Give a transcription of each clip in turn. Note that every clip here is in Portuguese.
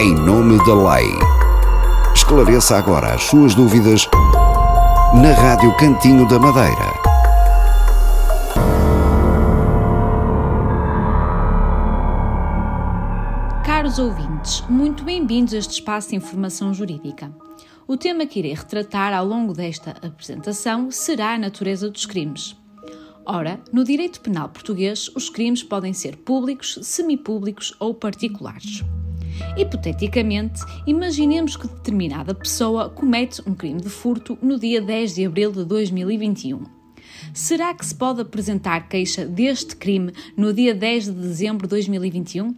em nome da lei. Esclareça agora as suas dúvidas na Rádio Cantinho da Madeira. Caros ouvintes, muito bem-vindos a este espaço de informação jurídica. O tema que irei retratar ao longo desta apresentação será a natureza dos crimes. Ora, no direito penal português, os crimes podem ser públicos, semipúblicos ou particulares. Hipoteticamente, imaginemos que determinada pessoa comete um crime de furto no dia 10 de abril de 2021. Será que se pode apresentar queixa deste crime no dia 10 de dezembro de 2021?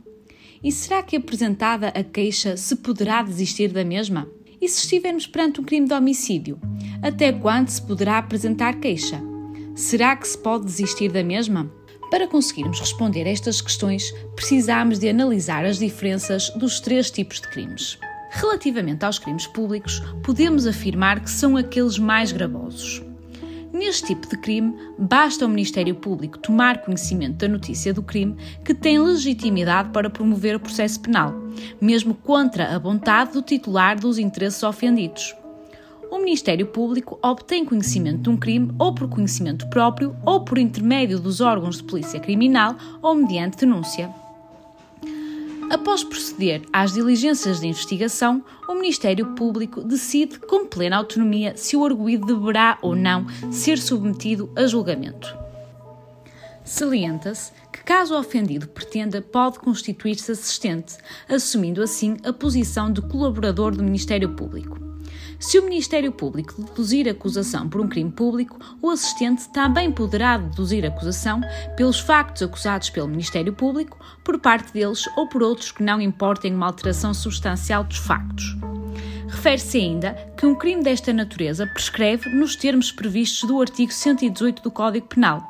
E será que apresentada a queixa se poderá desistir da mesma? E se estivermos perante um crime de homicídio, até quando se poderá apresentar queixa? Será que se pode desistir da mesma? Para conseguirmos responder a estas questões, precisamos de analisar as diferenças dos três tipos de crimes. Relativamente aos crimes públicos, podemos afirmar que são aqueles mais gravosos. Neste tipo de crime, basta ao Ministério Público tomar conhecimento da notícia do crime que tem legitimidade para promover o processo penal, mesmo contra a vontade do titular dos interesses ofendidos o Ministério Público obtém conhecimento de um crime ou por conhecimento próprio ou por intermédio dos órgãos de polícia criminal ou mediante denúncia. Após proceder às diligências de investigação, o Ministério Público decide com plena autonomia se o arguído deverá ou não ser submetido a julgamento. Salienta-se que, caso o ofendido pretenda, pode constituir-se assistente, assumindo assim a posição de colaborador do Ministério Público. Se o Ministério Público deduzir acusação por um crime público, o assistente também poderá deduzir acusação pelos factos acusados pelo Ministério Público, por parte deles ou por outros que não importem uma alteração substancial dos factos. Refere-se ainda que um crime desta natureza prescreve nos termos previstos do artigo 118 do Código Penal.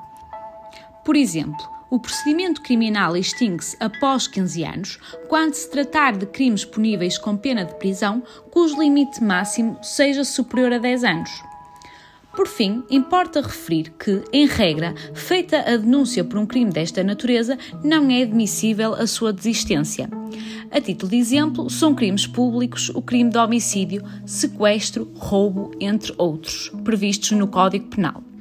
Por exemplo, o procedimento criminal extingue-se após 15 anos, quando se tratar de crimes puníveis com pena de prisão, cujo limite máximo seja superior a 10 anos. Por fim, importa referir que, em regra, feita a denúncia por um crime desta natureza, não é admissível a sua desistência. A título de exemplo, são crimes públicos o crime de homicídio, sequestro, roubo, entre outros, previstos no Código Penal.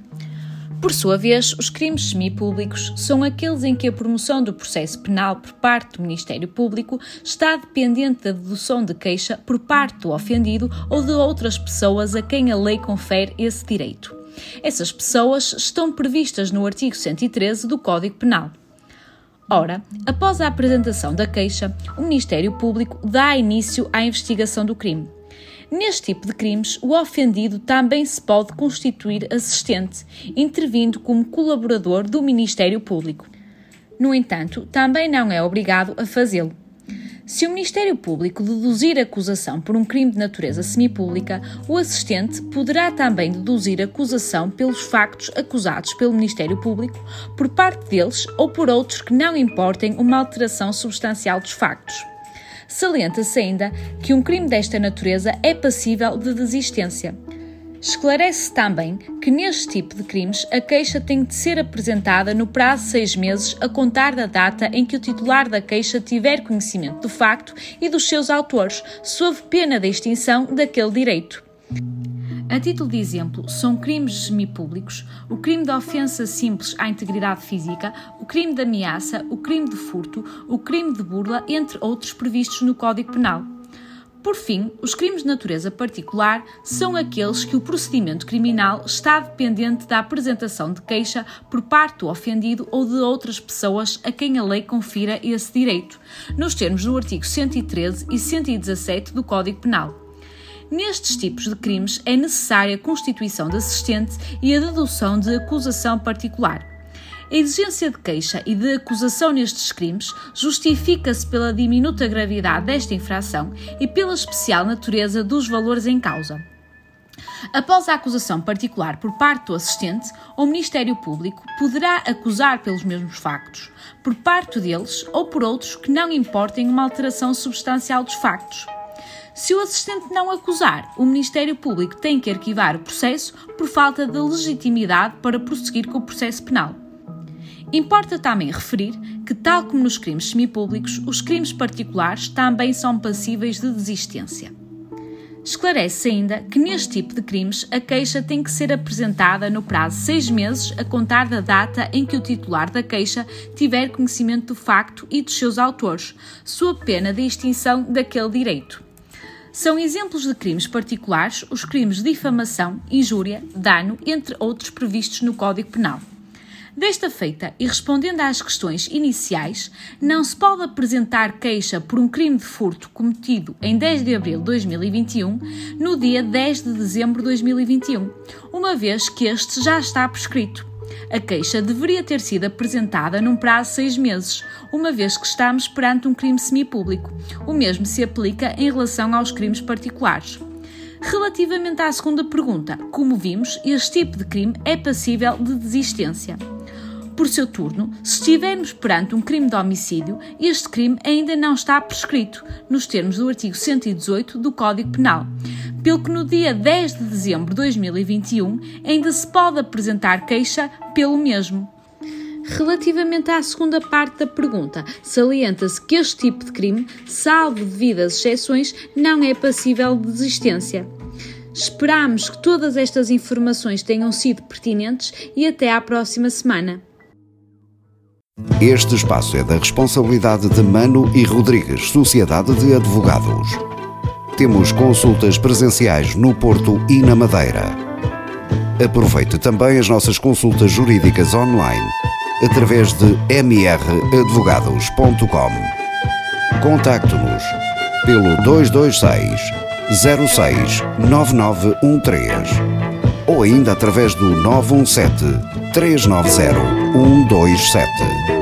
Por sua vez, os crimes semipúblicos são aqueles em que a promoção do processo penal por parte do Ministério Público está dependente da dedução de queixa por parte do ofendido ou de outras pessoas a quem a lei confere esse direito. Essas pessoas estão previstas no artigo 113 do Código Penal. Ora, após a apresentação da queixa, o Ministério Público dá início à investigação do crime. Neste tipo de crimes, o ofendido também se pode constituir assistente, intervindo como colaborador do Ministério Público. No entanto, também não é obrigado a fazê-lo. Se o Ministério Público deduzir acusação por um crime de natureza semipública, o assistente poderá também deduzir acusação pelos factos acusados pelo Ministério Público, por parte deles ou por outros que não importem uma alteração substancial dos factos. Salienta-se ainda que um crime desta natureza é passível de desistência. Esclarece também que neste tipo de crimes a queixa tem de ser apresentada no prazo de seis meses a contar da data em que o titular da queixa tiver conhecimento do facto e dos seus autores, sob pena da extinção daquele direito. A título de exemplo, são crimes semipúblicos o crime de ofensa simples à integridade física, o crime de ameaça, o crime de furto, o crime de burla, entre outros previstos no Código Penal. Por fim, os crimes de natureza particular são aqueles que o procedimento criminal está dependente da apresentação de queixa por parte do ofendido ou de outras pessoas a quem a lei confira esse direito, nos termos do artigo 113 e 117 do Código Penal. Nestes tipos de crimes é necessária a constituição de assistente e a dedução de acusação particular. A exigência de queixa e de acusação nestes crimes justifica-se pela diminuta gravidade desta infração e pela especial natureza dos valores em causa. Após a acusação particular por parte do assistente, o Ministério Público poderá acusar pelos mesmos factos, por parte deles ou por outros que não importem uma alteração substancial dos factos. Se o assistente não acusar, o Ministério Público tem que arquivar o processo por falta de legitimidade para prosseguir com o processo penal. Importa também referir que, tal como nos crimes semipúblicos, os crimes particulares também são passíveis de desistência. Esclarece ainda que neste tipo de crimes a queixa tem que ser apresentada no prazo de seis meses a contar da data em que o titular da queixa tiver conhecimento do facto e dos seus autores, sob pena de extinção daquele direito. São exemplos de crimes particulares os crimes de difamação, injúria, dano, entre outros previstos no Código Penal. Desta feita, e respondendo às questões iniciais, não se pode apresentar queixa por um crime de furto cometido em 10 de abril de 2021 no dia 10 de dezembro de 2021, uma vez que este já está prescrito. A queixa deveria ter sido apresentada num prazo de seis meses, uma vez que estamos perante um crime semipúblico. O mesmo se aplica em relação aos crimes particulares. Relativamente à segunda pergunta, como vimos, este tipo de crime é passível de desistência. Por seu turno, se estivermos perante um crime de homicídio, este crime ainda não está prescrito, nos termos do artigo 118 do Código Penal, pelo que no dia 10 de dezembro de 2021 ainda se pode apresentar queixa pelo mesmo. Relativamente à segunda parte da pergunta, salienta-se que este tipo de crime, salvo devidas exceções, não é passível de desistência. Esperamos que todas estas informações tenham sido pertinentes e até à próxima semana. Este espaço é da responsabilidade de Mano e Rodrigues, Sociedade de Advogados. Temos consultas presenciais no Porto e na Madeira. Aproveite também as nossas consultas jurídicas online através de mradvogados.com. Contacte-nos pelo 226 06 9913 ou ainda através do 917 390 127.